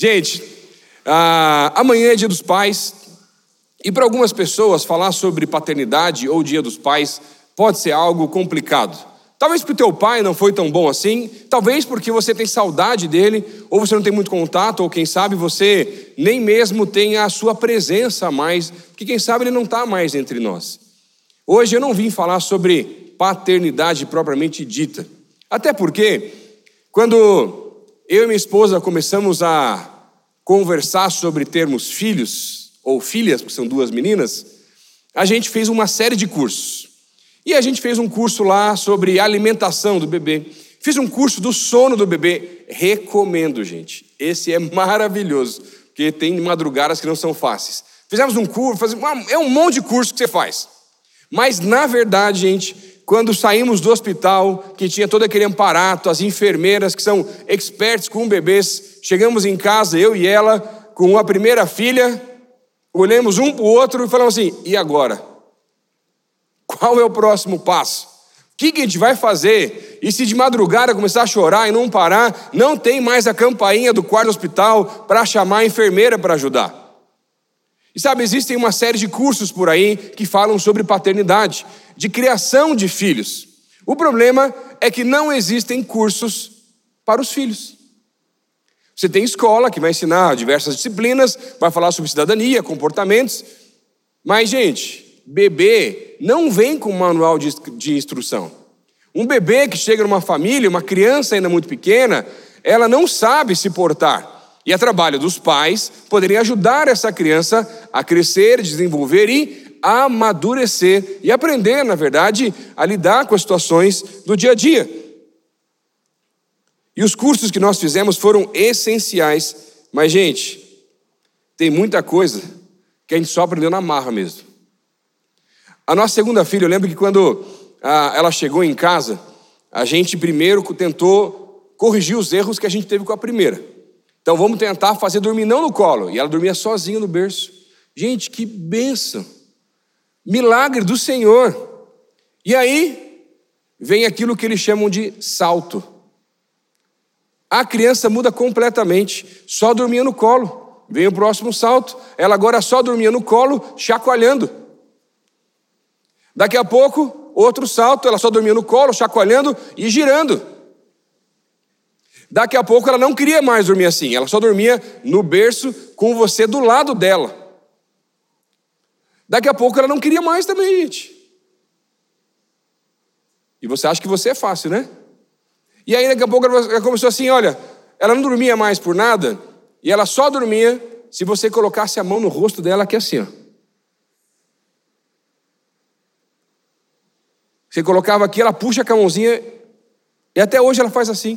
Gente, ah, amanhã é dia dos pais, e para algumas pessoas falar sobre paternidade ou dia dos pais pode ser algo complicado. Talvez porque o teu pai não foi tão bom assim, talvez porque você tem saudade dele, ou você não tem muito contato, ou quem sabe você nem mesmo tem a sua presença mais, porque quem sabe ele não está mais entre nós. Hoje eu não vim falar sobre paternidade propriamente dita, até porque quando eu e minha esposa começamos a conversar sobre termos filhos, ou filhas, porque são duas meninas, a gente fez uma série de cursos. E a gente fez um curso lá sobre alimentação do bebê. Fiz um curso do sono do bebê. Recomendo, gente. Esse é maravilhoso, porque tem madrugadas que não são fáceis. Fizemos um curso, é um monte de curso que você faz. Mas, na verdade, gente, quando saímos do hospital, que tinha todo aquele amparato, as enfermeiras que são experts com bebês, chegamos em casa, eu e ela, com a primeira filha, olhamos um para o outro e falamos assim: e agora? Qual é o próximo passo? O que, a gente vai fazer? E se de madrugada começar a chorar e não parar, não tem mais a campainha do quarto hospital para chamar a enfermeira para ajudar. E sabe, existem uma série de cursos por aí que falam sobre paternidade, de criação de filhos. O problema é que não existem cursos para os filhos. Você tem escola que vai ensinar diversas disciplinas, vai falar sobre cidadania, comportamentos, mas, gente, bebê não vem com manual de, instrução. Um bebê que chega numa família, uma criança ainda muito pequena, ela não sabe se portar. E é trabalho dos pais poderem ajudar essa criança a crescer, desenvolver e amadurecer e aprender, na verdade, a lidar com as situações do dia a dia. E os cursos que nós fizemos foram essenciais, mas, gente, tem muita coisa que a gente só aprendeu na marra mesmo. A nossa segunda filha, eu lembro que quando ah, ela chegou em casa, a gente primeiro tentou corrigir os erros que a gente teve com a primeira. Então vamos tentar fazer dormir não no colo. E ela dormia sozinha no berço. Gente, que benção! Milagre do Senhor. E aí vem aquilo que eles chamam de salto. A criança muda completamente, só dormia no colo. Vem o próximo salto, ela agora só dormia no colo, chacoalhando. Daqui a pouco, outro salto, ela só dormia no colo, chacoalhando e girando. Daqui a pouco ela não queria mais dormir assim, ela só dormia no berço com você do lado dela. Daqui a pouco ela não queria mais também, gente. E você acha que você é fácil, né? E aí daqui a pouco ela começou assim, olha, ela não dormia mais por nada, e ela só dormia se você colocasse a mão no rosto dela aqui assim, ó. Você colocava aqui, ela puxa com a mãozinha, e até hoje ela faz assim.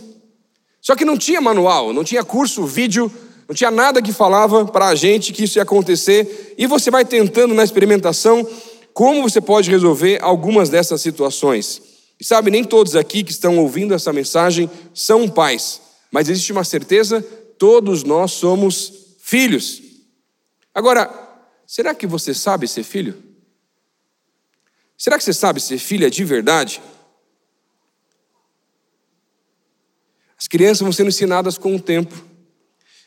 Só que não tinha manual, não tinha curso, vídeo, não tinha nada que falava para a gente que isso ia acontecer. E você vai tentando na experimentação como você pode resolver algumas dessas situações. E sabe, nem todos aqui que estão ouvindo essa mensagem são pais, mas existe uma certeza: todos nós somos filhos. Agora, será que você sabe ser filho? Será que você sabe ser filha de verdade? As crianças vão sendo ensinadas com o tempo.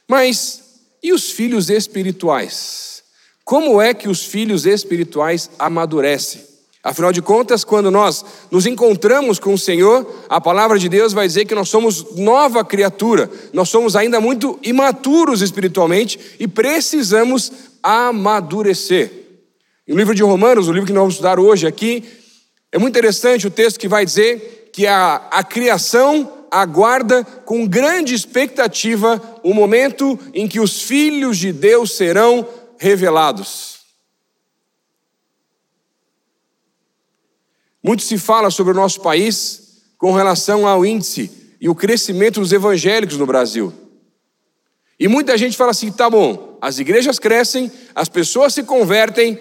Mas e os filhos espirituais? Como é que os filhos espirituais amadurecem? Afinal de contas, quando nós nos encontramos com o Senhor, a palavra de Deus vai dizer que nós somos nova criatura, nós somos ainda muito imaturos espiritualmente e precisamos amadurecer. No livro de Romanos, o livro que nós vamos estudar hoje aqui, é muito interessante o texto que vai dizer que a, a criação aguarda com grande expectativa o momento em que os filhos de Deus serão revelados. Muito se fala sobre o nosso país com relação ao índice e o crescimento dos evangélicos no Brasil. E muita gente fala assim: tá bom, as igrejas crescem, as pessoas se convertem,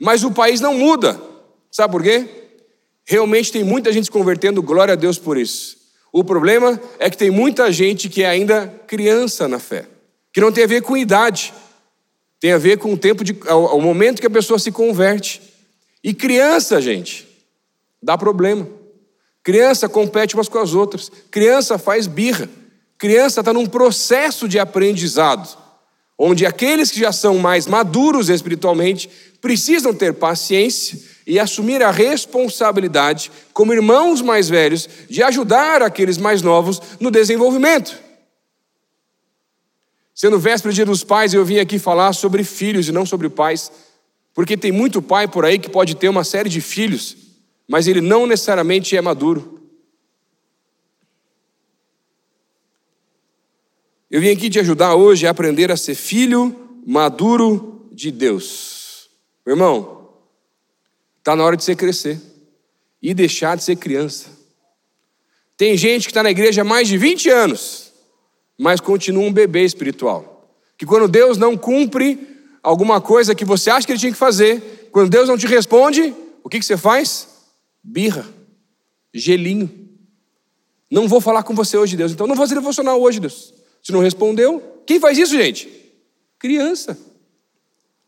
mas o país não muda. Sabe por quê? Realmente tem muita gente se convertendo, glória a Deus por isso. O problema é que tem muita gente que é ainda criança na fé, que não tem a ver com idade, tem a ver com o tempo de, o momento que a pessoa se converte. E criança, gente, dá problema. Criança compete umas com as outras. Criança faz birra. Criança está num processo de aprendizado, onde aqueles que já são mais maduros espiritualmente precisam ter paciência e assumir a responsabilidade, como irmãos mais velhos, de ajudar aqueles mais novos no desenvolvimento. Sendo véspera dia dos pais, eu vim aqui falar sobre filhos e não sobre pais, porque tem muito pai por aí que pode ter uma série de filhos, mas ele não necessariamente é maduro. Eu vim aqui te ajudar hoje a aprender a ser filho maduro de Deus. Meu irmão, está na hora de você crescer e deixar de ser criança. Tem gente que está na igreja há mais de 20 anos, mas continua um bebê espiritual. Que quando Deus não cumpre alguma coisa que você acha que ele tinha que fazer, quando Deus não te responde, o que, que você faz? Birra, gelinho. Não vou falar com você hoje, Deus. Então não vou ser devocional hoje, Deus. Se não respondeu, quem faz isso, gente? Criança.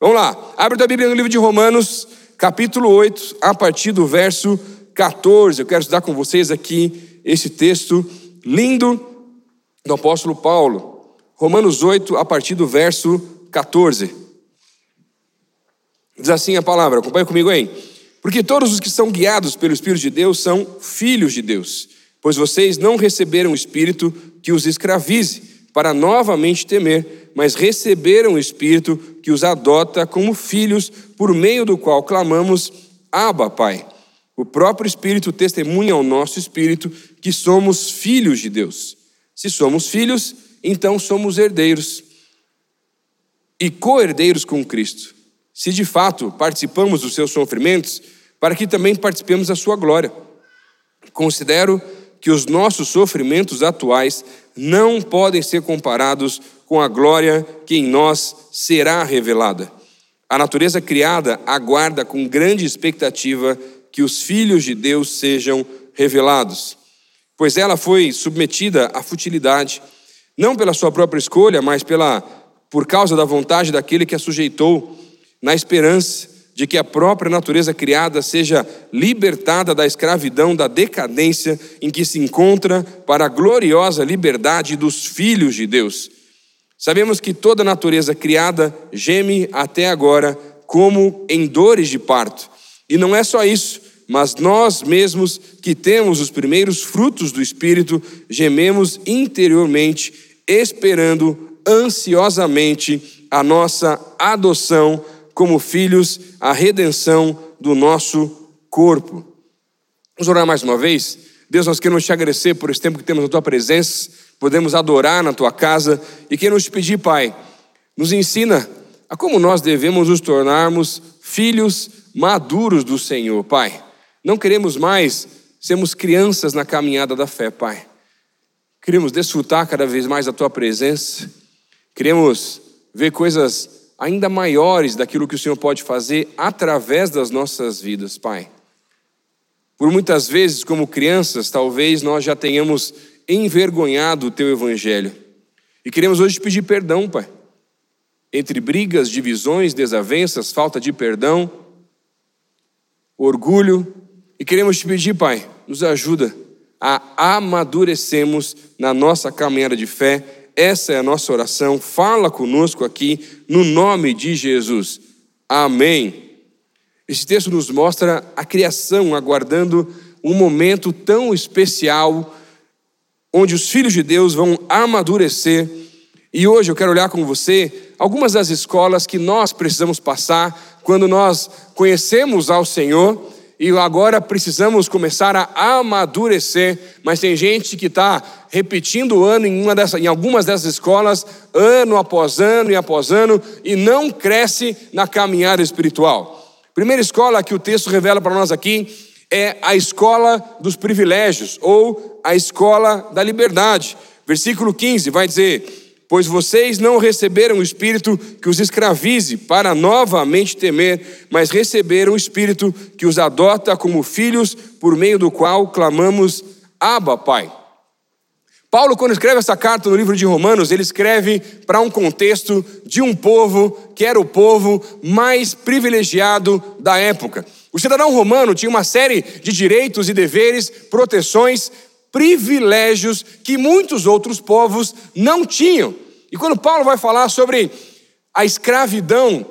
Vamos lá, abre a Bíblia no livro de Romanos, capítulo 8, a partir do verso 14. Eu quero estudar com vocês aqui esse texto lindo do apóstolo Paulo. Romanos 8, a partir do verso 14. Diz assim a palavra, acompanha comigo aí. Porque todos os que são guiados pelo Espírito de Deus são filhos de Deus, pois vocês não receberam o Espírito que os escravize para novamente temer, mas receberam o Espírito que os adota como filhos, por meio do qual clamamos: Abba, Pai. O próprio Espírito testemunha ao nosso espírito que somos filhos de Deus. Se somos filhos, então somos herdeiros e co-herdeiros com Cristo. Se de fato participamos dos seus sofrimentos, para que também participemos da sua glória. Considero que os nossos sofrimentos atuais não podem ser comparados com a glória que em nós será revelada. A natureza criada aguarda com grande expectativa que os filhos de Deus sejam revelados, pois ela foi submetida à futilidade, não pela sua própria escolha, mas pela por causa da vontade daquele que a sujeitou, na esperança de que a própria natureza criada seja libertada da escravidão, da decadência em que se encontra, para a gloriosa liberdade dos filhos de Deus. Sabemos que toda a natureza criada geme até agora, como em dores de parto. E não é só isso, mas nós mesmos que temos os primeiros frutos do Espírito, gememos interiormente, esperando ansiosamente a nossa adoção como filhos a redenção do nosso corpo. Vamos orar mais uma vez? Deus, nós queremos te agradecer por esse tempo que temos na tua presença, podemos adorar na tua casa e queremos te pedir, Pai, nos ensina a como nós devemos nos tornarmos filhos maduros do Senhor, Pai. Não queremos mais sermos crianças na caminhada da fé, Pai. Queremos desfrutar cada vez mais da tua presença, queremos ver coisas ainda maiores daquilo que o Senhor pode fazer através das nossas vidas, Pai. Por muitas vezes, como crianças, talvez nós já tenhamos envergonhado o Teu Evangelho. E queremos hoje te pedir perdão, Pai. Entre brigas, divisões, desavenças, falta de perdão, orgulho. E queremos te pedir, Pai, nos ajuda a amadurecermos na nossa caminhada de fé essa é a nossa oração. Fala conosco aqui, no nome de Jesus. Amém. Esse texto nos mostra a criação aguardando um momento tão especial, onde os filhos de Deus vão amadurecer. E hoje eu quero olhar com você algumas das escolas que nós precisamos passar quando nós conhecemos ao Senhor e agora precisamos começar a amadurecer, mas tem gente que está repetindo o ano em, dessa, em algumas dessas escolas, ano após ano e após ano, e não cresce na caminhada espiritual. Primeira escola que o texto revela para nós aqui é a escola dos privilégios, ou a escola da liberdade. Versículo 15 vai dizer: pois vocês não receberam o espírito que os escravize para novamente temer, mas receberam o espírito que os adota como filhos, por meio do qual clamamos: Abba, Pai. Paulo, quando escreve essa carta no livro de Romanos, ele escreve para um contexto de um povo que era o povo mais privilegiado da época. O cidadão romano tinha uma série de direitos e deveres, proteções privilégios que muitos outros povos não tinham. E quando Paulo vai falar sobre a escravidão,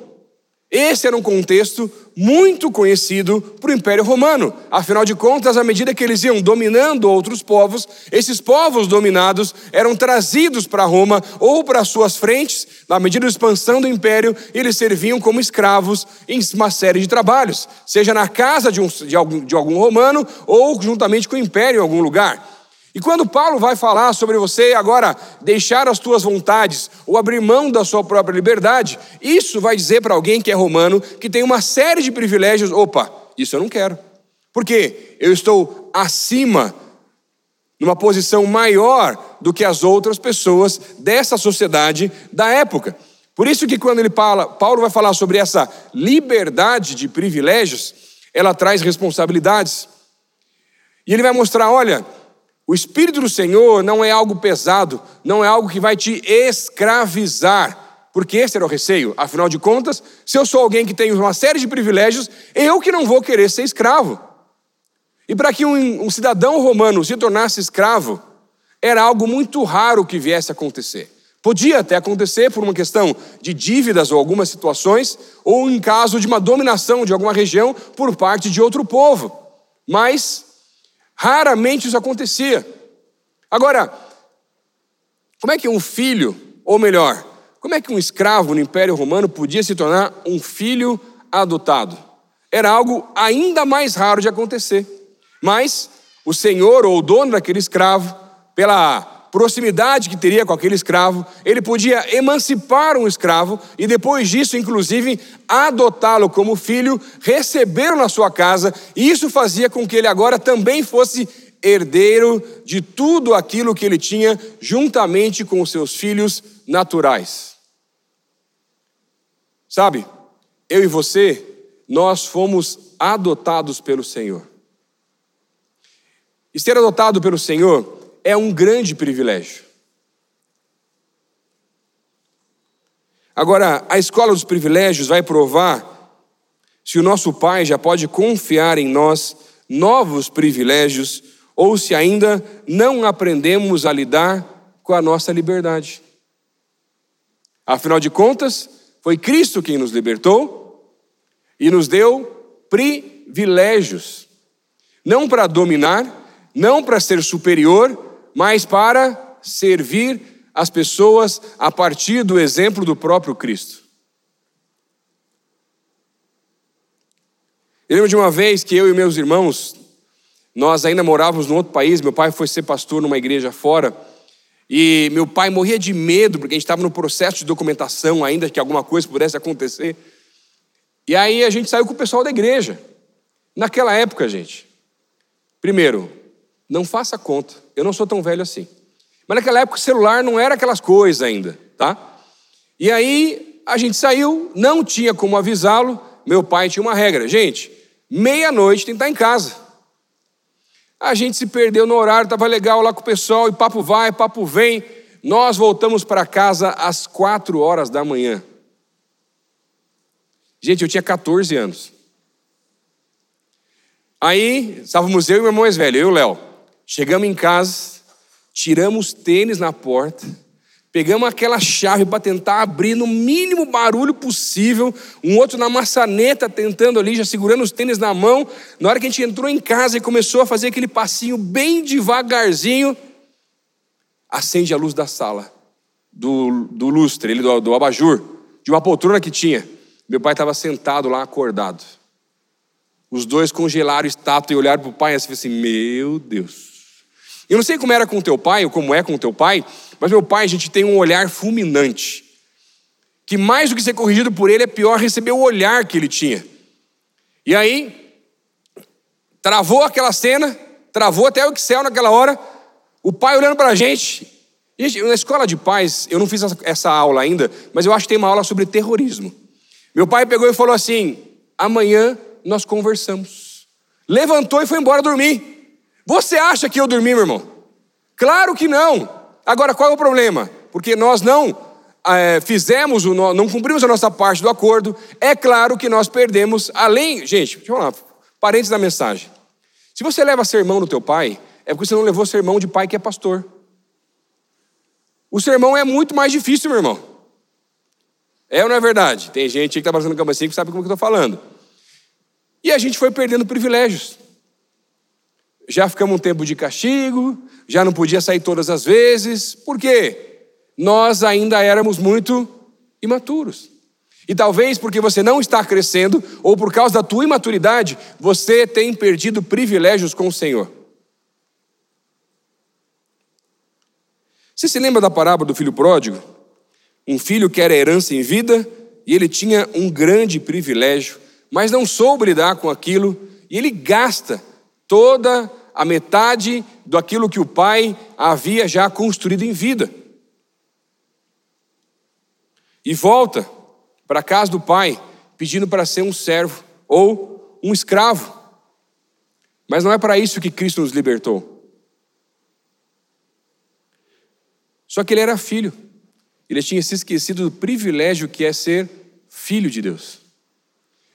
esse era um contexto muito conhecido para o Império Romano. Afinal de contas, à medida que eles iam dominando outros povos, esses povos dominados eram trazidos para Roma ou para suas frentes, na medida da expansão do Império, eles serviam como escravos em uma série de trabalhos, seja na casa de, um, de, algum, de algum romano ou juntamente com o Império em algum lugar. E quando Paulo vai falar sobre você agora deixar as tuas vontades ou abrir mão da sua própria liberdade, isso vai dizer para alguém que é romano, que tem uma série de privilégios: opa, isso eu não quero. Porque eu estou acima, numa posição maior do que as outras pessoas dessa sociedade da época. Por isso que quando ele fala, Paulo vai falar sobre essa liberdade de privilégios, ela traz responsabilidades. E ele vai mostrar, olha, o Espírito do Senhor não é algo pesado, não é algo que vai te escravizar, porque esse era o receio. Afinal de contas, se eu sou alguém que tem uma série de privilégios, eu que não vou querer ser escravo. E para que um, um cidadão romano se tornasse escravo, era algo muito raro que viesse a acontecer. Podia até acontecer por uma questão de dívidas ou algumas situações, ou em caso de uma dominação de alguma região por parte de outro povo. Mas Raramente isso acontecia. Agora, como é que um filho, ou melhor, como é que um escravo no Império Romano podia se tornar um filho adotado? Era algo ainda mais raro de acontecer. Mas o senhor ou o dono daquele escravo, pela proximidade que teria com aquele escravo, ele podia emancipar um escravo e depois disso, inclusive, adotá-lo como filho, recebê-lo na sua casa, e isso fazia com que ele agora também fosse herdeiro de tudo aquilo que ele tinha, juntamente com os seus filhos naturais. Sabe, eu e você, nós fomos adotados pelo Senhor. E ser adotado pelo Senhor é um grande privilégio. Agora, a escola dos privilégios vai provar se o nosso Pai já pode confiar em nós novos privilégios ou se ainda não aprendemos a lidar com a nossa liberdade. Afinal de contas, foi Cristo quem nos libertou e nos deu privilégios, não para dominar, não para ser superior, mas para servir as pessoas a partir do exemplo do próprio Cristo. Eu lembro de uma vez que eu e meus irmãos, nós ainda morávamos num outro país, meu pai foi ser pastor numa igreja fora, e meu pai morria de medo, porque a gente estava no processo de documentação ainda, que alguma coisa pudesse acontecer. E aí a gente saiu com o pessoal da igreja. Naquela época, gente, primeiro, não faça conta. Eu não sou tão velho assim. Mas naquela época o celular não era aquelas coisas ainda, tá? E aí a gente saiu, não tinha como avisá-lo. Meu pai tinha uma regra, gente, meia-noite tem que estar em casa. A gente se perdeu no horário, estava legal lá com o pessoal, e papo vai, papo vem. Nós voltamos para casa às quatro horas da manhã. Gente, eu tinha 14 anos. Aí, estávamos eu e meu irmão mais velho, eu e o Léo. Chegamos em casa, tiramos tênis na porta, pegamos aquela chave para tentar abrir no mínimo barulho possível, um outro na maçaneta tentando ali, já segurando os tênis na mão. Na hora que a gente entrou em casa e começou a fazer aquele passinho bem devagarzinho, acende a luz da sala, do, do lustre, ele, do, do abajur, de uma poltrona que tinha. Meu pai estava sentado lá acordado. Os dois congelaram estátua e olharam para o pai e assim, meu Deus. Eu não sei como era com teu pai ou como é com teu pai, mas meu pai, a gente tem um olhar fulminante. Que mais do que ser corrigido por ele, é pior receber o olhar que ele tinha. E aí, travou aquela cena, travou até o Excel naquela hora, o pai olhando para a gente. Gente, na escola de pais, eu não fiz essa aula ainda, mas eu acho que tem uma aula sobre terrorismo. Meu pai pegou e falou assim: amanhã nós conversamos. Levantou e foi embora dormir. Você acha que eu dormi, meu irmão? Claro que não. Agora, qual é o problema? Porque nós não é, fizemos, o, não cumprimos a nossa parte do acordo. É claro que nós perdemos, além. Gente, deixa eu falar, parentes da mensagem. Se você leva sermão do teu pai, é porque você não levou sermão de pai que é pastor. O sermão é muito mais difícil, meu irmão. É ou não é verdade? Tem gente que está passando assim que sabe como que eu estou falando. E a gente foi perdendo privilégios. Já ficamos um tempo de castigo, já não podia sair todas as vezes. Por quê? Nós ainda éramos muito imaturos. E talvez porque você não está crescendo, ou por causa da tua imaturidade, você tem perdido privilégios com o Senhor. Você se lembra da parábola do filho pródigo? Um filho que era herança em vida e ele tinha um grande privilégio, mas não soube lidar com aquilo e ele gasta toda a metade daquilo que o pai havia já construído em vida. E volta para a casa do pai, pedindo para ser um servo ou um escravo. Mas não é para isso que Cristo nos libertou. Só que ele era filho. Ele tinha se esquecido do privilégio que é ser filho de Deus.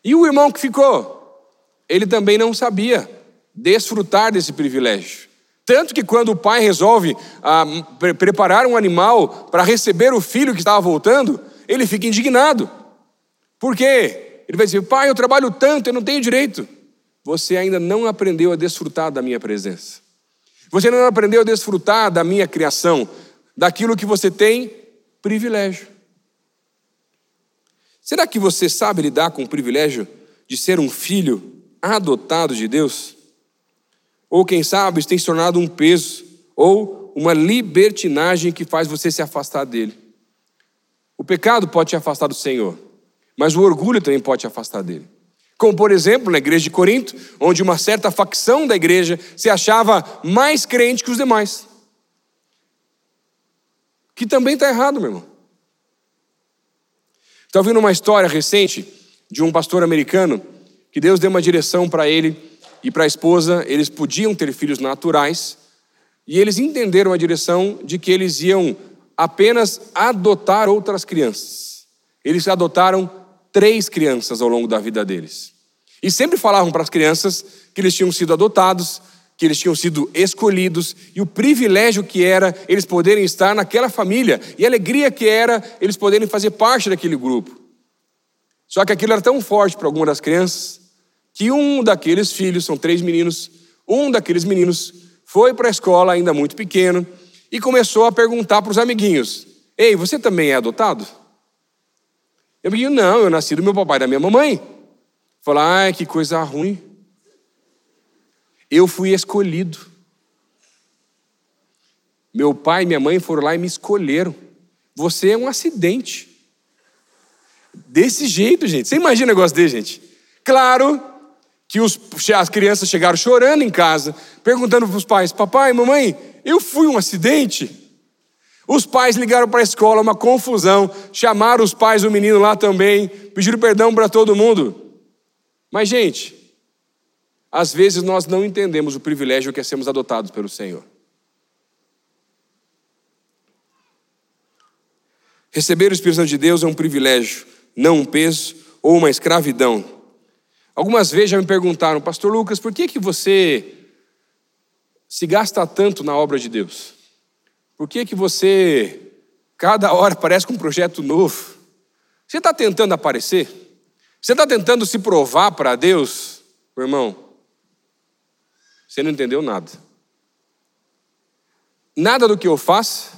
E o irmão que ficou, ele também não sabia desfrutar desse privilégio. Tanto que quando o pai resolve ah, pre preparar um animal para receber o filho que estava voltando, ele fica indignado. Por quê? Ele vai dizer: Pai, eu trabalho tanto, eu não tenho direito. Você ainda não aprendeu a desfrutar da minha presença. Você não aprendeu a desfrutar da minha criação, daquilo que você tem privilégio. Será que você sabe lidar com o privilégio de ser um filho adotado de Deus? Ou quem sabe isso tem se tornado um peso ou uma libertinagem que faz você se afastar dele? O pecado pode te afastar do Senhor, mas o orgulho também pode te afastar dele. Como, por exemplo, na igreja de Corinto, onde uma certa facção da igreja se achava mais crente que os demais. Que também está errado, meu irmão. Está ouvindo uma história recente de um pastor americano que Deus deu uma direção para ele e para a esposa. Eles podiam ter filhos naturais e eles entenderam a direção de que eles iam apenas adotar outras crianças. Eles adotaram três crianças ao longo da vida deles. E sempre falavam para as crianças que eles tinham sido adotados, que eles tinham sido escolhidos e o privilégio que era eles poderem estar naquela família e a alegria que era eles poderem fazer parte daquele grupo. Só que aquilo era tão forte para algumas das crianças que um daqueles filhos, são três meninos, um daqueles meninos foi para a escola ainda muito pequeno e começou a perguntar para os amiguinhos: Ei, você também é adotado? E o amiguinho, não, eu nasci do meu papai e da minha mamãe. Falou, ai, que coisa ruim. Eu fui escolhido. Meu pai e minha mãe foram lá e me escolheram. Você é um acidente. Desse jeito, gente. Você imagina um negócio desse, gente? Claro que os, as crianças chegaram chorando em casa, perguntando para os pais: Papai, mamãe, eu fui um acidente. Os pais ligaram para a escola, uma confusão, chamaram os pais do menino lá também, pediram perdão para todo mundo. Mas, gente, às vezes nós não entendemos o privilégio que é sermos adotados pelo Senhor. Receber o Espírito Santo de Deus é um privilégio, não um peso ou uma escravidão. Algumas vezes já me perguntaram, Pastor Lucas, por que, que você se gasta tanto na obra de Deus? Por que, que você, cada hora, parece com um projeto novo? Você está tentando aparecer? Você está tentando se provar para Deus, meu irmão? Você não entendeu nada. Nada do que eu faço,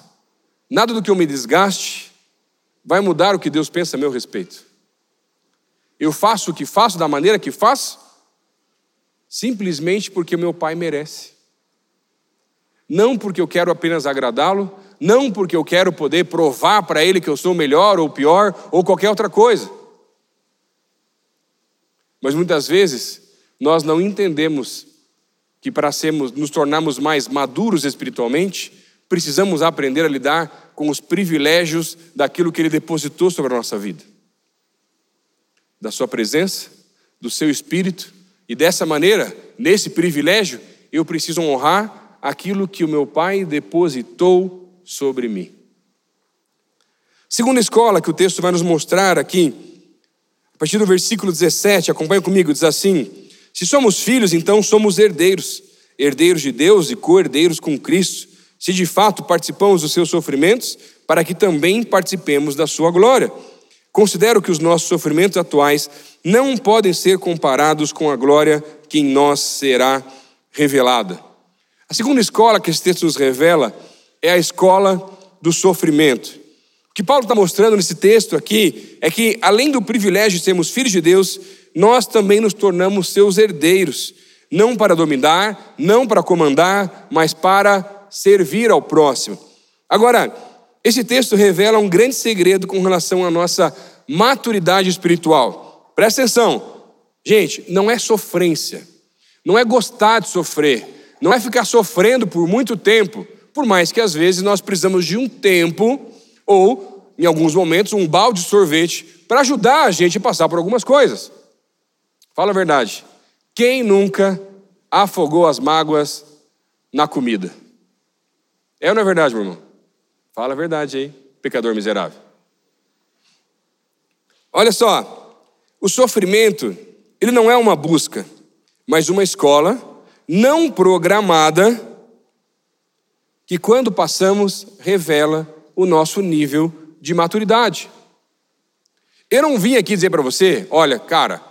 nada do que eu me desgaste, vai mudar o que Deus pensa a meu respeito. Eu faço o que faço da maneira que faço, simplesmente porque meu pai merece não porque eu quero apenas agradá-lo, não porque eu quero poder provar para ele que eu sou melhor ou pior ou qualquer outra coisa. Mas muitas vezes nós não entendemos que para sermos, nos tornarmos mais maduros espiritualmente, precisamos aprender a lidar com os privilégios daquilo que ele depositou sobre a nossa vida. Da sua presença, do seu espírito, e dessa maneira, nesse privilégio, eu preciso honrar aquilo que o meu Pai depositou sobre mim. Segunda escola que o texto vai nos mostrar aqui, a partir do versículo 17, acompanha comigo, diz assim: Se somos filhos, então somos herdeiros, herdeiros de Deus e co-herdeiros com Cristo, se de fato participamos dos seus sofrimentos, para que também participemos da sua glória. Considero que os nossos sofrimentos atuais não podem ser comparados com a glória que em nós será revelada. A segunda escola que esse texto nos revela é a escola do sofrimento. O que Paulo está mostrando nesse texto aqui é que, além do privilégio de sermos filhos de Deus, nós também nos tornamos seus herdeiros, não para dominar, não para comandar, mas para servir ao próximo. Agora, esse texto revela um grande segredo com relação à nossa maturidade espiritual. Presta atenção, gente, não é sofrência, não é gostar de sofrer, não é ficar sofrendo por muito tempo, por mais que às vezes nós precisamos de um tempo ou, em alguns momentos, um balde de sorvete para ajudar a gente a passar por algumas coisas. Fala a verdade. Quem nunca afogou as mágoas na comida? É ou não é verdade, meu irmão? Fala a verdade aí, pecador miserável. Olha só, o sofrimento, ele não é uma busca, mas uma escola não programada que quando passamos revela o nosso nível de maturidade. Eu não vim aqui dizer para você, olha, cara,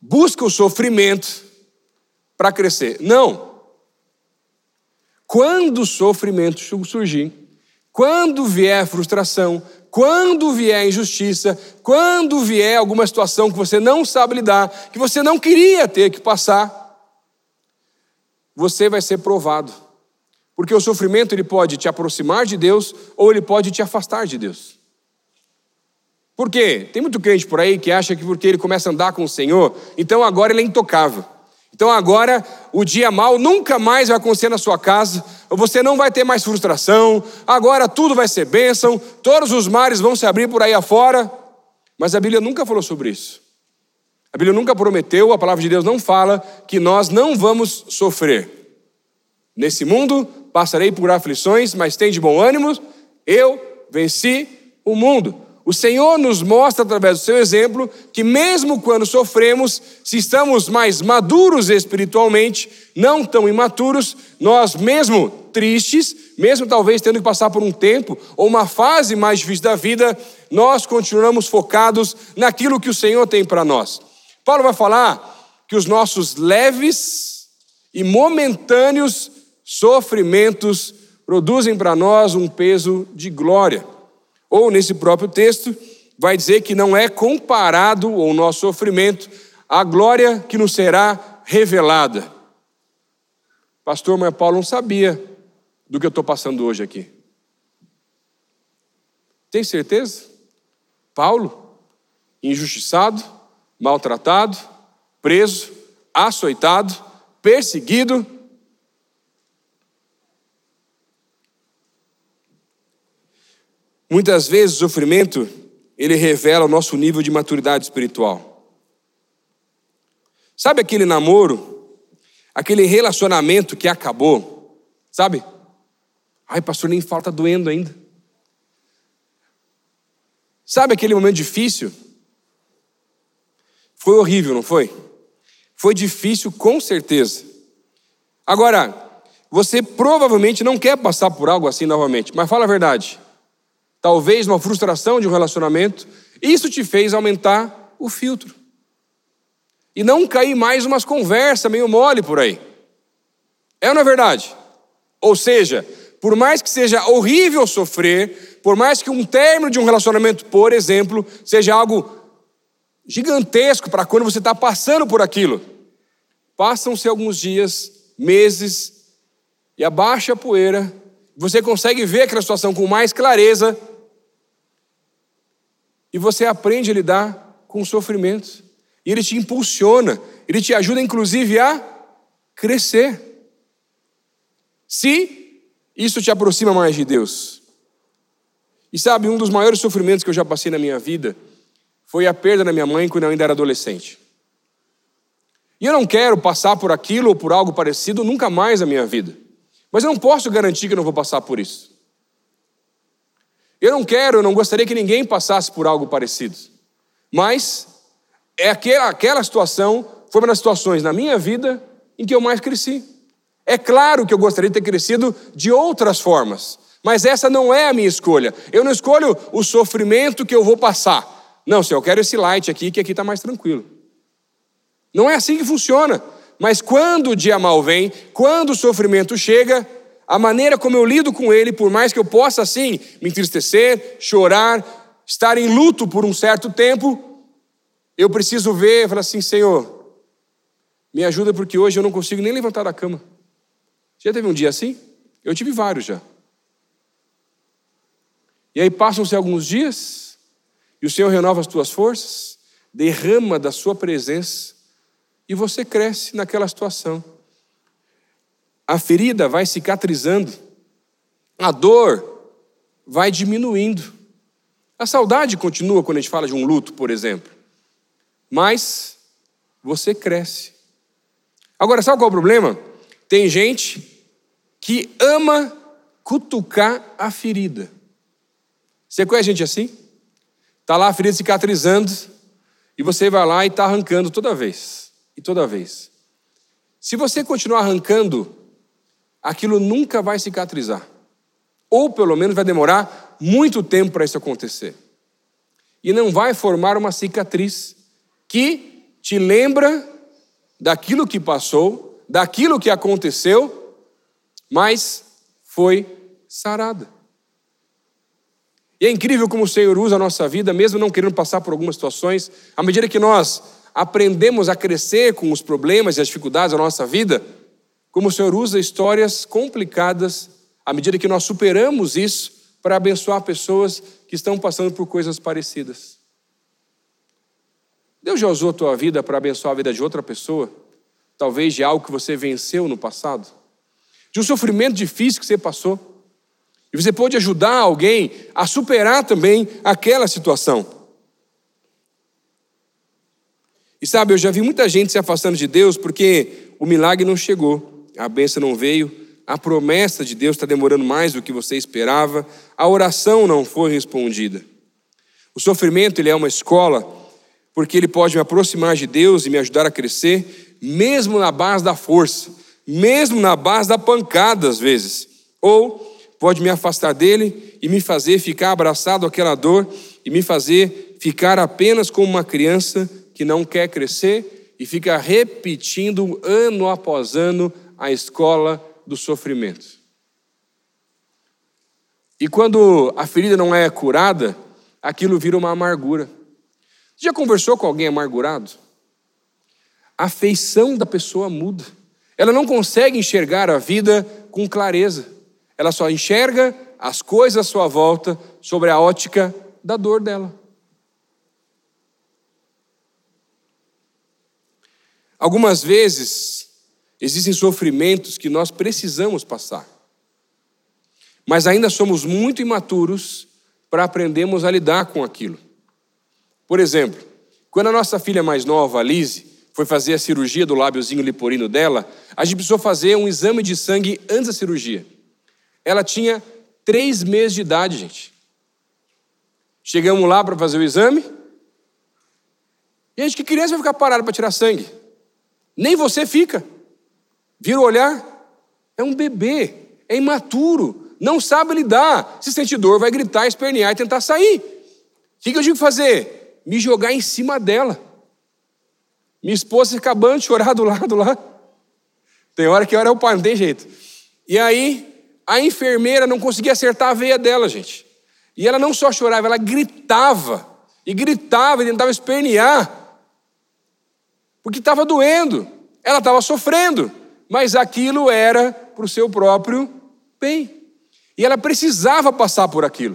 busca o sofrimento para crescer. Não. Quando o sofrimento surgir, quando vier frustração, quando vier injustiça, quando vier alguma situação que você não sabe lidar, que você não queria ter que passar, você vai ser provado. Porque o sofrimento ele pode te aproximar de Deus ou ele pode te afastar de Deus. Por quê? Tem muito crente por aí que acha que porque ele começa a andar com o Senhor, então agora ele é intocável. Então agora o dia mal nunca mais vai acontecer na sua casa, você não vai ter mais frustração, agora tudo vai ser bênção, todos os mares vão se abrir por aí afora. Mas a Bíblia nunca falou sobre isso. A Bíblia nunca prometeu, a palavra de Deus não fala que nós não vamos sofrer. Nesse mundo passarei por aflições, mas tem de bom ânimo, eu venci o mundo. O Senhor nos mostra através do seu exemplo que, mesmo quando sofremos, se estamos mais maduros espiritualmente, não tão imaturos, nós, mesmo tristes, mesmo talvez tendo que passar por um tempo ou uma fase mais difícil da vida, nós continuamos focados naquilo que o Senhor tem para nós. Paulo vai falar que os nossos leves e momentâneos sofrimentos produzem para nós um peso de glória ou nesse próprio texto, vai dizer que não é comparado o nosso sofrimento à glória que nos será revelada. Pastor, mas Paulo não sabia do que eu estou passando hoje aqui. Tem certeza? Paulo, injustiçado, maltratado, preso, açoitado, perseguido, Muitas vezes o sofrimento, ele revela o nosso nível de maturidade espiritual. Sabe aquele namoro, aquele relacionamento que acabou, sabe? Ai, pastor, nem falta doendo ainda. Sabe aquele momento difícil? Foi horrível, não foi? Foi difícil, com certeza. Agora, você provavelmente não quer passar por algo assim novamente, mas fala a verdade talvez uma frustração de um relacionamento, isso te fez aumentar o filtro. E não cair mais umas conversas meio mole por aí. É ou não é verdade? Ou seja, por mais que seja horrível sofrer, por mais que um término de um relacionamento, por exemplo, seja algo gigantesco para quando você está passando por aquilo, passam-se alguns dias, meses, e abaixa a poeira, você consegue ver aquela situação com mais clareza, e você aprende a lidar com o sofrimento. E ele te impulsiona, ele te ajuda inclusive a crescer. Se isso te aproxima mais de Deus. E sabe, um dos maiores sofrimentos que eu já passei na minha vida foi a perda da minha mãe quando eu ainda era adolescente. E eu não quero passar por aquilo ou por algo parecido nunca mais na minha vida. Mas eu não posso garantir que eu não vou passar por isso. Eu não quero, eu não gostaria que ninguém passasse por algo parecido. Mas é aquela, aquela situação foi uma das situações na minha vida em que eu mais cresci. É claro que eu gostaria de ter crescido de outras formas, mas essa não é a minha escolha. Eu não escolho o sofrimento que eu vou passar. Não, Senhor, eu quero esse light aqui, que aqui está mais tranquilo. Não é assim que funciona. Mas quando o dia mal vem, quando o sofrimento chega, a maneira como eu lido com ele, por mais que eu possa assim me entristecer, chorar, estar em luto por um certo tempo, eu preciso ver e falar assim: Senhor, me ajuda porque hoje eu não consigo nem levantar da cama. Já teve um dia assim? Eu tive vários já. E aí passam-se alguns dias, e o Senhor renova as tuas forças, derrama da sua presença, e você cresce naquela situação. A ferida vai cicatrizando, a dor vai diminuindo. A saudade continua quando a gente fala de um luto, por exemplo, mas você cresce. Agora, sabe qual é o problema? Tem gente que ama cutucar a ferida. Você conhece gente assim? Está lá a ferida cicatrizando e você vai lá e está arrancando toda vez e toda vez. Se você continuar arrancando, aquilo nunca vai cicatrizar. Ou pelo menos vai demorar muito tempo para isso acontecer. E não vai formar uma cicatriz que te lembra daquilo que passou, daquilo que aconteceu, mas foi sarada. E é incrível como o Senhor usa a nossa vida, mesmo não querendo passar por algumas situações, à medida que nós aprendemos a crescer com os problemas e as dificuldades da nossa vida, como o Senhor usa histórias complicadas à medida que nós superamos isso para abençoar pessoas que estão passando por coisas parecidas. Deus já usou a tua vida para abençoar a vida de outra pessoa? Talvez de algo que você venceu no passado? De um sofrimento difícil que você passou? E você pode ajudar alguém a superar também aquela situação. E sabe, eu já vi muita gente se afastando de Deus porque o milagre não chegou, a bênção não veio, a promessa de Deus está demorando mais do que você esperava, a oração não foi respondida. O sofrimento ele é uma escola porque ele pode me aproximar de Deus e me ajudar a crescer, mesmo na base da força, mesmo na base da pancada às vezes, ou pode me afastar dele e me fazer ficar abraçado àquela dor e me fazer ficar apenas como uma criança que não quer crescer e fica repetindo ano após ano a escola do sofrimento. E quando a ferida não é curada, aquilo vira uma amargura. Você já conversou com alguém amargurado? A feição da pessoa muda. Ela não consegue enxergar a vida com clareza. Ela só enxerga as coisas à sua volta sobre a ótica da dor dela. Algumas vezes existem sofrimentos que nós precisamos passar, mas ainda somos muito imaturos para aprendermos a lidar com aquilo. Por exemplo, quando a nossa filha mais nova, Lise, foi fazer a cirurgia do lábiozinho liporino dela, a gente precisou fazer um exame de sangue antes da cirurgia. Ela tinha três meses de idade, gente. Chegamos lá para fazer o exame, e a gente que criança vai ficar parada para tirar sangue. Nem você fica. Vira o olhar, é um bebê, é imaturo, não sabe lidar. Se sente dor, vai gritar, espernear e tentar sair. O que eu digo fazer? Me jogar em cima dela. Minha esposa acabando de chorar do lado lá. Tem hora que hora é o pai, não tem jeito. E aí, a enfermeira não conseguia acertar a veia dela, gente. E ela não só chorava, ela gritava. E gritava e tentava espernear porque estava doendo, ela estava sofrendo, mas aquilo era para o seu próprio bem. E ela precisava passar por aquilo.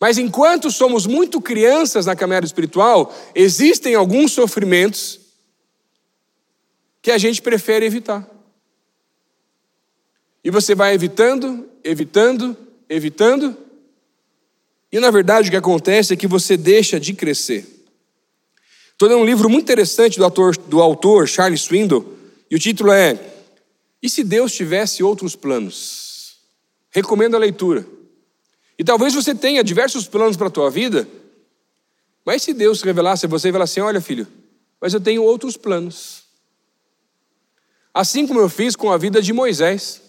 Mas enquanto somos muito crianças na caminhada espiritual, existem alguns sofrimentos que a gente prefere evitar. E você vai evitando, evitando, evitando, e na verdade o que acontece é que você deixa de crescer. Estou lendo um livro muito interessante do autor, do autor Charles Swindoll, e o título é E se Deus tivesse outros planos? Recomendo a leitura. E talvez você tenha diversos planos para a tua vida, mas se Deus revelasse a você e falasse assim: olha, filho, mas eu tenho outros planos. Assim como eu fiz com a vida de Moisés,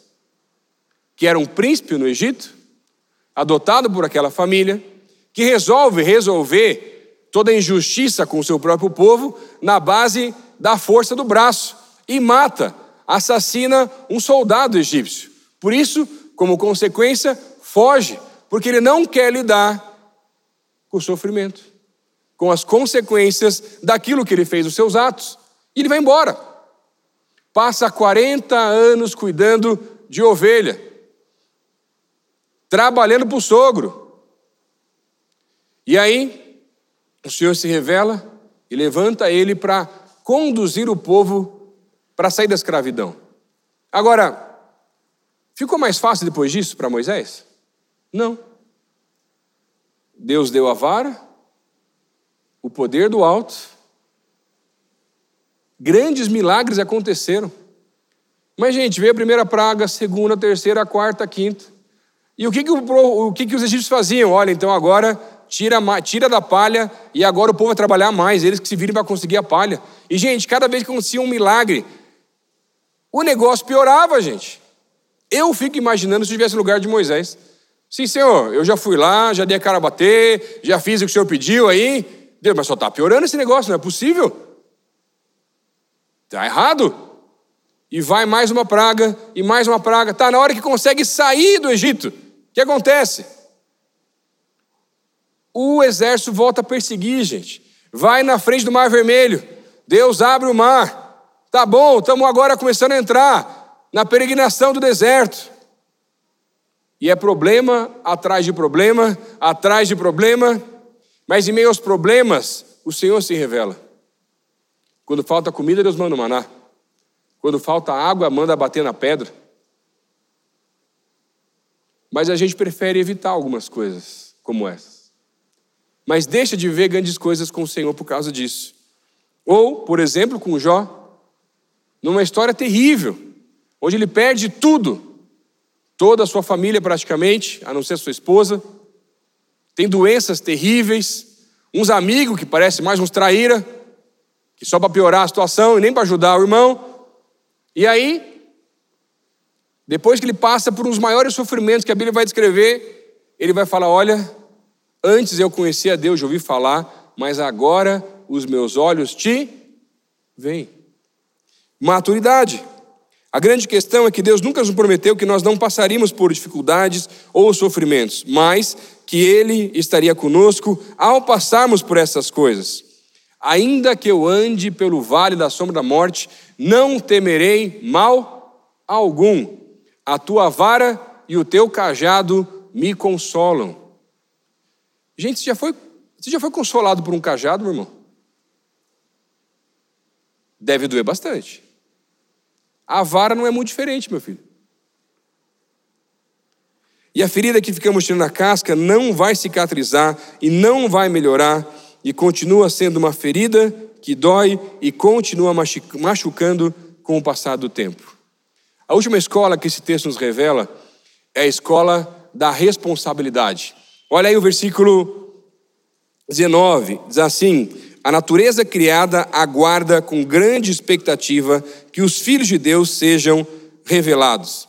que era um príncipe no Egito, adotado por aquela família, que resolve resolver toda a injustiça com o seu próprio povo na base da força do braço e mata, assassina um soldado egípcio. Por isso, como consequência, foge, porque ele não quer lidar com o sofrimento, com as consequências daquilo que ele fez, os seus atos. E ele vai embora. Passa 40 anos cuidando de ovelha, trabalhando para o sogro. E aí, o Senhor se revela e levanta ele para conduzir o povo para sair da escravidão. Agora, ficou mais fácil depois disso para Moisés? Não. Deus deu a vara, o poder do alto, grandes milagres aconteceram. Mas, gente, veio a primeira praga, a segunda, a terceira, a quarta, a quinta. E o que, que, o, o que, que os egípcios faziam? Olha, então agora tira, tira da palha e agora o povo vai trabalhar mais, eles que se virem para conseguir a palha. E, gente, cada vez que acontecia um milagre, o negócio piorava, gente. Eu fico imaginando se tivesse lugar de Moisés. Sim, senhor, eu já fui lá, já dei a cara a bater, já fiz o que o senhor pediu aí. Deus, mas só está piorando esse negócio, não é possível. Está errado. E vai mais uma praga, e mais uma praga. Está na hora que consegue sair do Egito. O que acontece? O exército volta a perseguir, gente. Vai na frente do Mar Vermelho. Deus abre o mar. Tá bom, estamos agora começando a entrar na peregrinação do deserto. E é problema atrás de problema, atrás de problema, mas em meio aos problemas, o Senhor se revela. Quando falta comida, Deus manda o maná. Quando falta água, manda bater na pedra. Mas a gente prefere evitar algumas coisas como essas. Mas deixa de ver grandes coisas com o Senhor por causa disso. Ou, por exemplo, com Jó, numa história terrível, onde ele perde tudo toda a sua família praticamente, a não ser sua esposa, tem doenças terríveis, uns amigos que parecem mais uns traíra, que só para piorar a situação e nem para ajudar o irmão. E aí, depois que ele passa por uns maiores sofrimentos que a Bíblia vai descrever, ele vai falar: Olha, antes eu conhecia Deus, já ouvi falar, mas agora os meus olhos te veem. Maturidade. A grande questão é que Deus nunca nos prometeu que nós não passaríamos por dificuldades ou sofrimentos, mas que Ele estaria conosco ao passarmos por essas coisas. Ainda que eu ande pelo vale da sombra da morte, não temerei mal algum. A tua vara e o teu cajado me consolam. Gente, você já foi, você já foi consolado por um cajado, meu irmão? Deve doer bastante. A vara não é muito diferente, meu filho. E a ferida que ficamos tirando a casca não vai cicatrizar e não vai melhorar, e continua sendo uma ferida que dói e continua machucando com o passar do tempo. A última escola que esse texto nos revela é a escola da responsabilidade. Olha aí o versículo 19, diz assim: a natureza criada aguarda com grande expectativa que os filhos de Deus sejam revelados.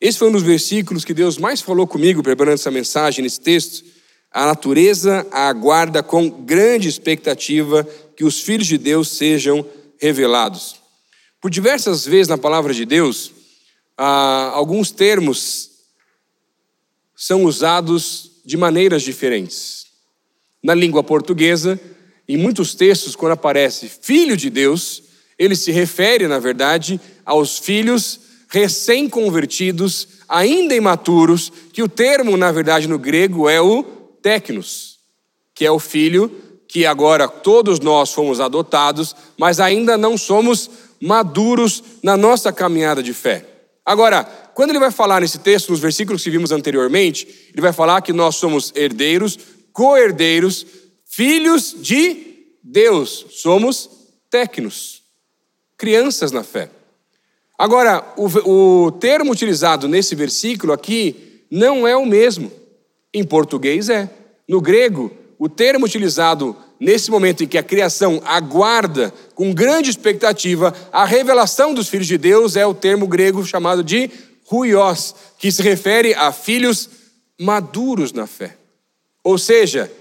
Esse foi um dos versículos que Deus mais falou comigo preparando essa mensagem nesse texto. A natureza aguarda com grande expectativa que os filhos de Deus sejam revelados. Por diversas vezes na palavra de Deus, ah, alguns termos são usados de maneiras diferentes. Na língua portuguesa, em muitos textos, quando aparece filho de Deus, ele se refere, na verdade, aos filhos recém-convertidos, ainda imaturos, que o termo, na verdade, no grego é o técnos, que é o filho que agora todos nós fomos adotados, mas ainda não somos maduros na nossa caminhada de fé. Agora, quando ele vai falar nesse texto, nos versículos que vimos anteriormente, ele vai falar que nós somos herdeiros, co-herdeiros, filhos de Deus, somos tecnos, crianças na fé. Agora, o, o termo utilizado nesse versículo aqui não é o mesmo. Em português é. No grego, o termo utilizado nesse momento em que a criação aguarda com grande expectativa a revelação dos filhos de Deus é o termo grego chamado de ruios, que se refere a filhos maduros na fé. Ou seja,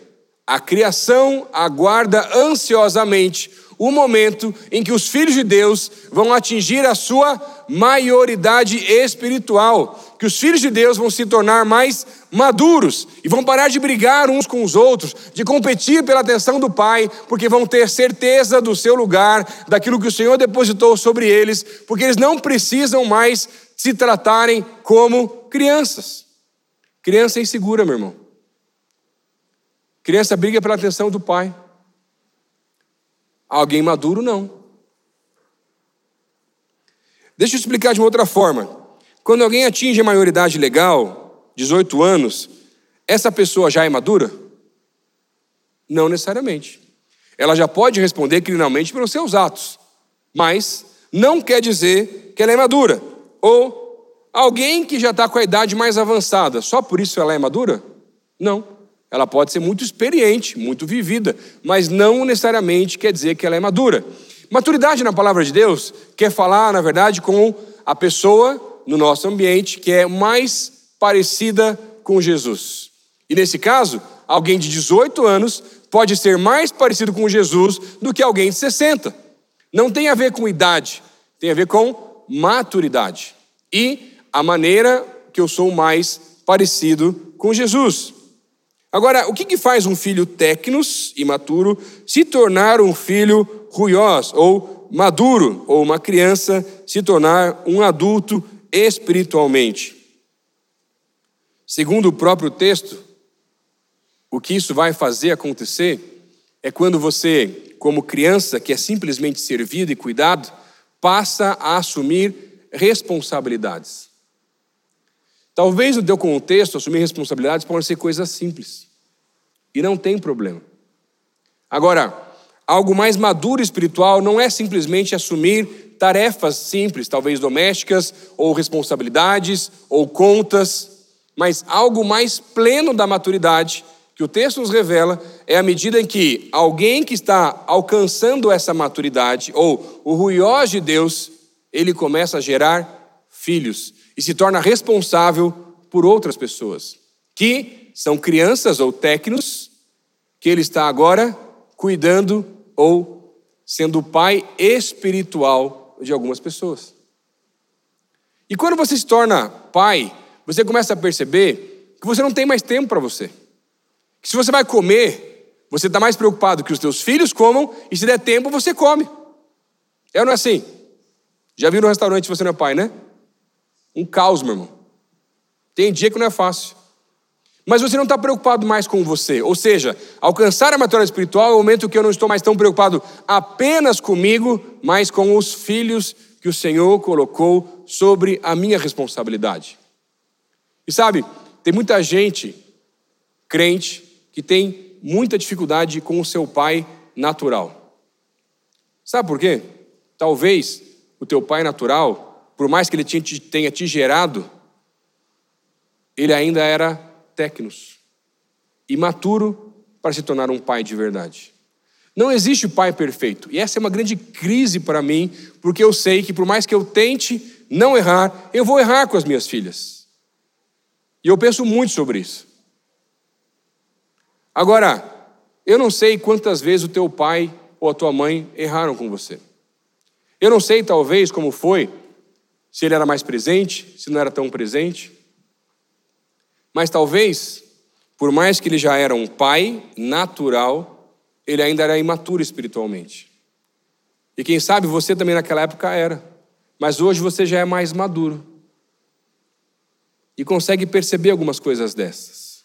a criação aguarda ansiosamente o momento em que os filhos de Deus vão atingir a sua maioridade espiritual, que os filhos de Deus vão se tornar mais maduros e vão parar de brigar uns com os outros, de competir pela atenção do Pai, porque vão ter certeza do seu lugar, daquilo que o Senhor depositou sobre eles, porque eles não precisam mais se tratarem como crianças. Criança é insegura, meu irmão. Criança briga pela atenção do pai. Alguém maduro, não. Deixa eu explicar de uma outra forma. Quando alguém atinge a maioridade legal, 18 anos, essa pessoa já é madura? Não necessariamente. Ela já pode responder criminalmente pelos seus atos, mas não quer dizer que ela é madura. Ou alguém que já está com a idade mais avançada, só por isso ela é madura? Não. Ela pode ser muito experiente, muito vivida, mas não necessariamente quer dizer que ela é madura. Maturidade na palavra de Deus quer falar, na verdade, com a pessoa no nosso ambiente que é mais parecida com Jesus. E nesse caso, alguém de 18 anos pode ser mais parecido com Jesus do que alguém de 60. Não tem a ver com idade, tem a ver com maturidade e a maneira que eu sou mais parecido com Jesus. Agora, o que, que faz um filho tecnos, imaturo, se tornar um filho ruiós, ou maduro, ou uma criança se tornar um adulto espiritualmente? Segundo o próprio texto, o que isso vai fazer acontecer é quando você, como criança que é simplesmente servido e cuidado, passa a assumir responsabilidades. Talvez no teu contexto, assumir responsabilidades podem ser coisas simples. E não tem problema. Agora, algo mais maduro espiritual não é simplesmente assumir tarefas simples, talvez domésticas, ou responsabilidades, ou contas, mas algo mais pleno da maturidade, que o texto nos revela, é a medida em que alguém que está alcançando essa maturidade, ou o ruiós de Deus, ele começa a gerar filhos e se torna responsável por outras pessoas, que são crianças ou técnicos, que ele está agora cuidando ou sendo o pai espiritual de algumas pessoas. E quando você se torna pai, você começa a perceber que você não tem mais tempo para você. Que se você vai comer, você está mais preocupado que os teus filhos comam e se der tempo você come. É ou não é assim? Já viu no restaurante você não é pai, né? Um caos, meu irmão. Tem dia que não é fácil. Mas você não está preocupado mais com você. Ou seja, alcançar a maturidade espiritual é o momento que eu não estou mais tão preocupado apenas comigo, mas com os filhos que o Senhor colocou sobre a minha responsabilidade. E sabe, tem muita gente, crente, que tem muita dificuldade com o seu pai natural. Sabe por quê? Talvez o teu pai natural por mais que ele tenha te gerado, ele ainda era tecnos, imaturo para se tornar um pai de verdade. Não existe pai perfeito. E essa é uma grande crise para mim, porque eu sei que por mais que eu tente não errar, eu vou errar com as minhas filhas. E eu penso muito sobre isso. Agora, eu não sei quantas vezes o teu pai ou a tua mãe erraram com você. Eu não sei, talvez, como foi se ele era mais presente, se não era tão presente. Mas talvez, por mais que ele já era um pai natural, ele ainda era imaturo espiritualmente. E quem sabe você também naquela época era, mas hoje você já é mais maduro e consegue perceber algumas coisas dessas.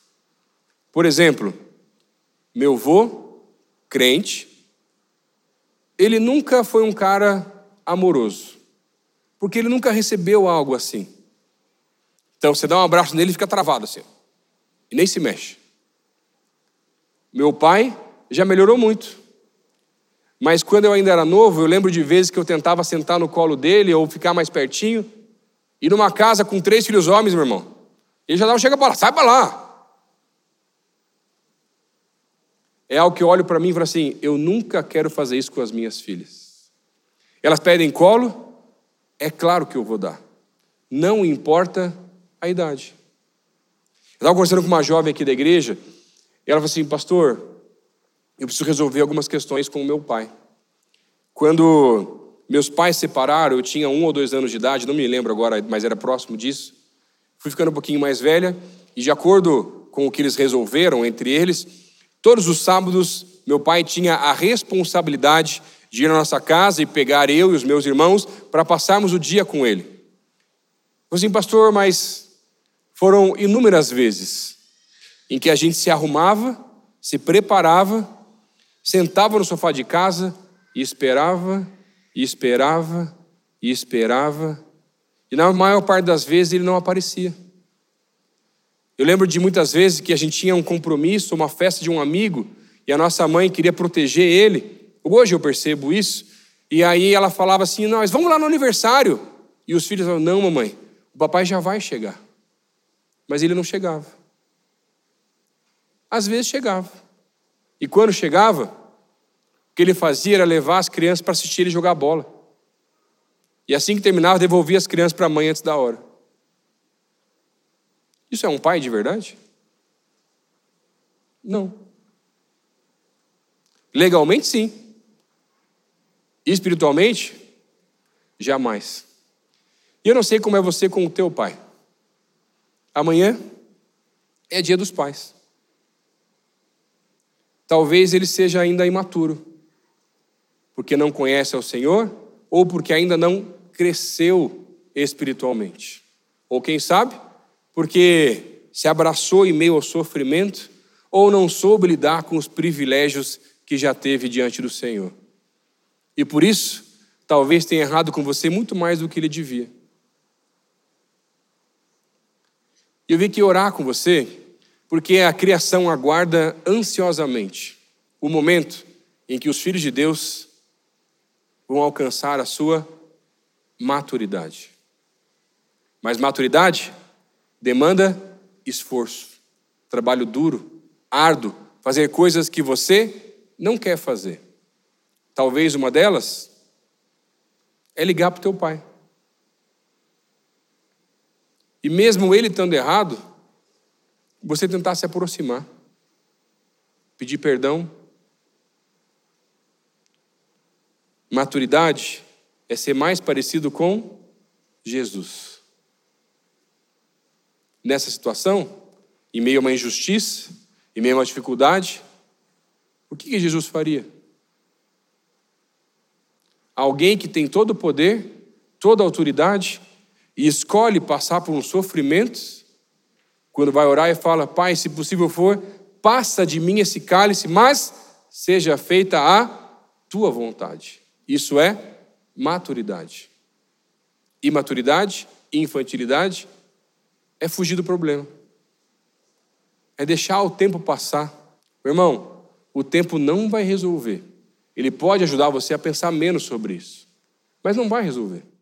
Por exemplo, meu avô, crente, ele nunca foi um cara amoroso porque ele nunca recebeu algo assim. Então você dá um abraço nele e fica travado assim, e nem se mexe. Meu pai já melhorou muito. Mas quando eu ainda era novo, eu lembro de vezes que eu tentava sentar no colo dele ou ficar mais pertinho. E numa casa com três filhos homens, meu irmão, ele já dava, chega para lá, sai para lá. é algo que eu olho para mim e falo assim: eu nunca quero fazer isso com as minhas filhas. Elas pedem colo, é claro que eu vou dar. Não importa a idade. Eu estava conversando com uma jovem aqui da igreja, e ela falou assim: Pastor, eu preciso resolver algumas questões com o meu pai. Quando meus pais se separaram, eu tinha um ou dois anos de idade, não me lembro agora, mas era próximo disso. Fui ficando um pouquinho mais velha, e de acordo com o que eles resolveram entre eles, todos os sábados meu pai tinha a responsabilidade de ir na nossa casa e pegar eu e os meus irmãos para passarmos o dia com ele. Eu assim, pastor, mas foram inúmeras vezes em que a gente se arrumava, se preparava, sentava no sofá de casa e esperava, e esperava, e esperava, e na maior parte das vezes ele não aparecia. Eu lembro de muitas vezes que a gente tinha um compromisso, uma festa de um amigo, e a nossa mãe queria proteger ele. Hoje eu percebo isso. E aí ela falava assim: Nós vamos lá no aniversário. E os filhos falavam: Não, mamãe, o papai já vai chegar. Mas ele não chegava. Às vezes chegava. E quando chegava, o que ele fazia era levar as crianças para assistir ele jogar bola. E assim que terminava, devolvia as crianças para a mãe antes da hora. Isso é um pai de verdade? Não. Legalmente, sim. Espiritualmente, jamais. E eu não sei como é você com o teu pai. Amanhã é dia dos pais. Talvez ele seja ainda imaturo, porque não conhece ao Senhor ou porque ainda não cresceu espiritualmente. Ou quem sabe, porque se abraçou em meio ao sofrimento ou não soube lidar com os privilégios que já teve diante do Senhor. E por isso, talvez tenha errado com você muito mais do que ele devia. E eu vim aqui orar com você, porque a criação aguarda ansiosamente o momento em que os filhos de Deus vão alcançar a sua maturidade. Mas maturidade demanda esforço, trabalho duro, árduo, fazer coisas que você não quer fazer. Talvez uma delas é ligar para o teu pai. E mesmo ele estando errado, você tentar se aproximar, pedir perdão. Maturidade é ser mais parecido com Jesus nessa situação, em meio a uma injustiça, em meio a uma dificuldade, o que Jesus faria? Alguém que tem todo o poder, toda a autoridade e escolhe passar por um sofrimento, quando vai orar e fala: Pai, se possível for, passa de mim esse cálice, mas seja feita a tua vontade. Isso é maturidade. Imaturidade, infantilidade é fugir do problema. É deixar o tempo passar. Meu irmão, o tempo não vai resolver. Ele pode ajudar você a pensar menos sobre isso, mas não vai resolver.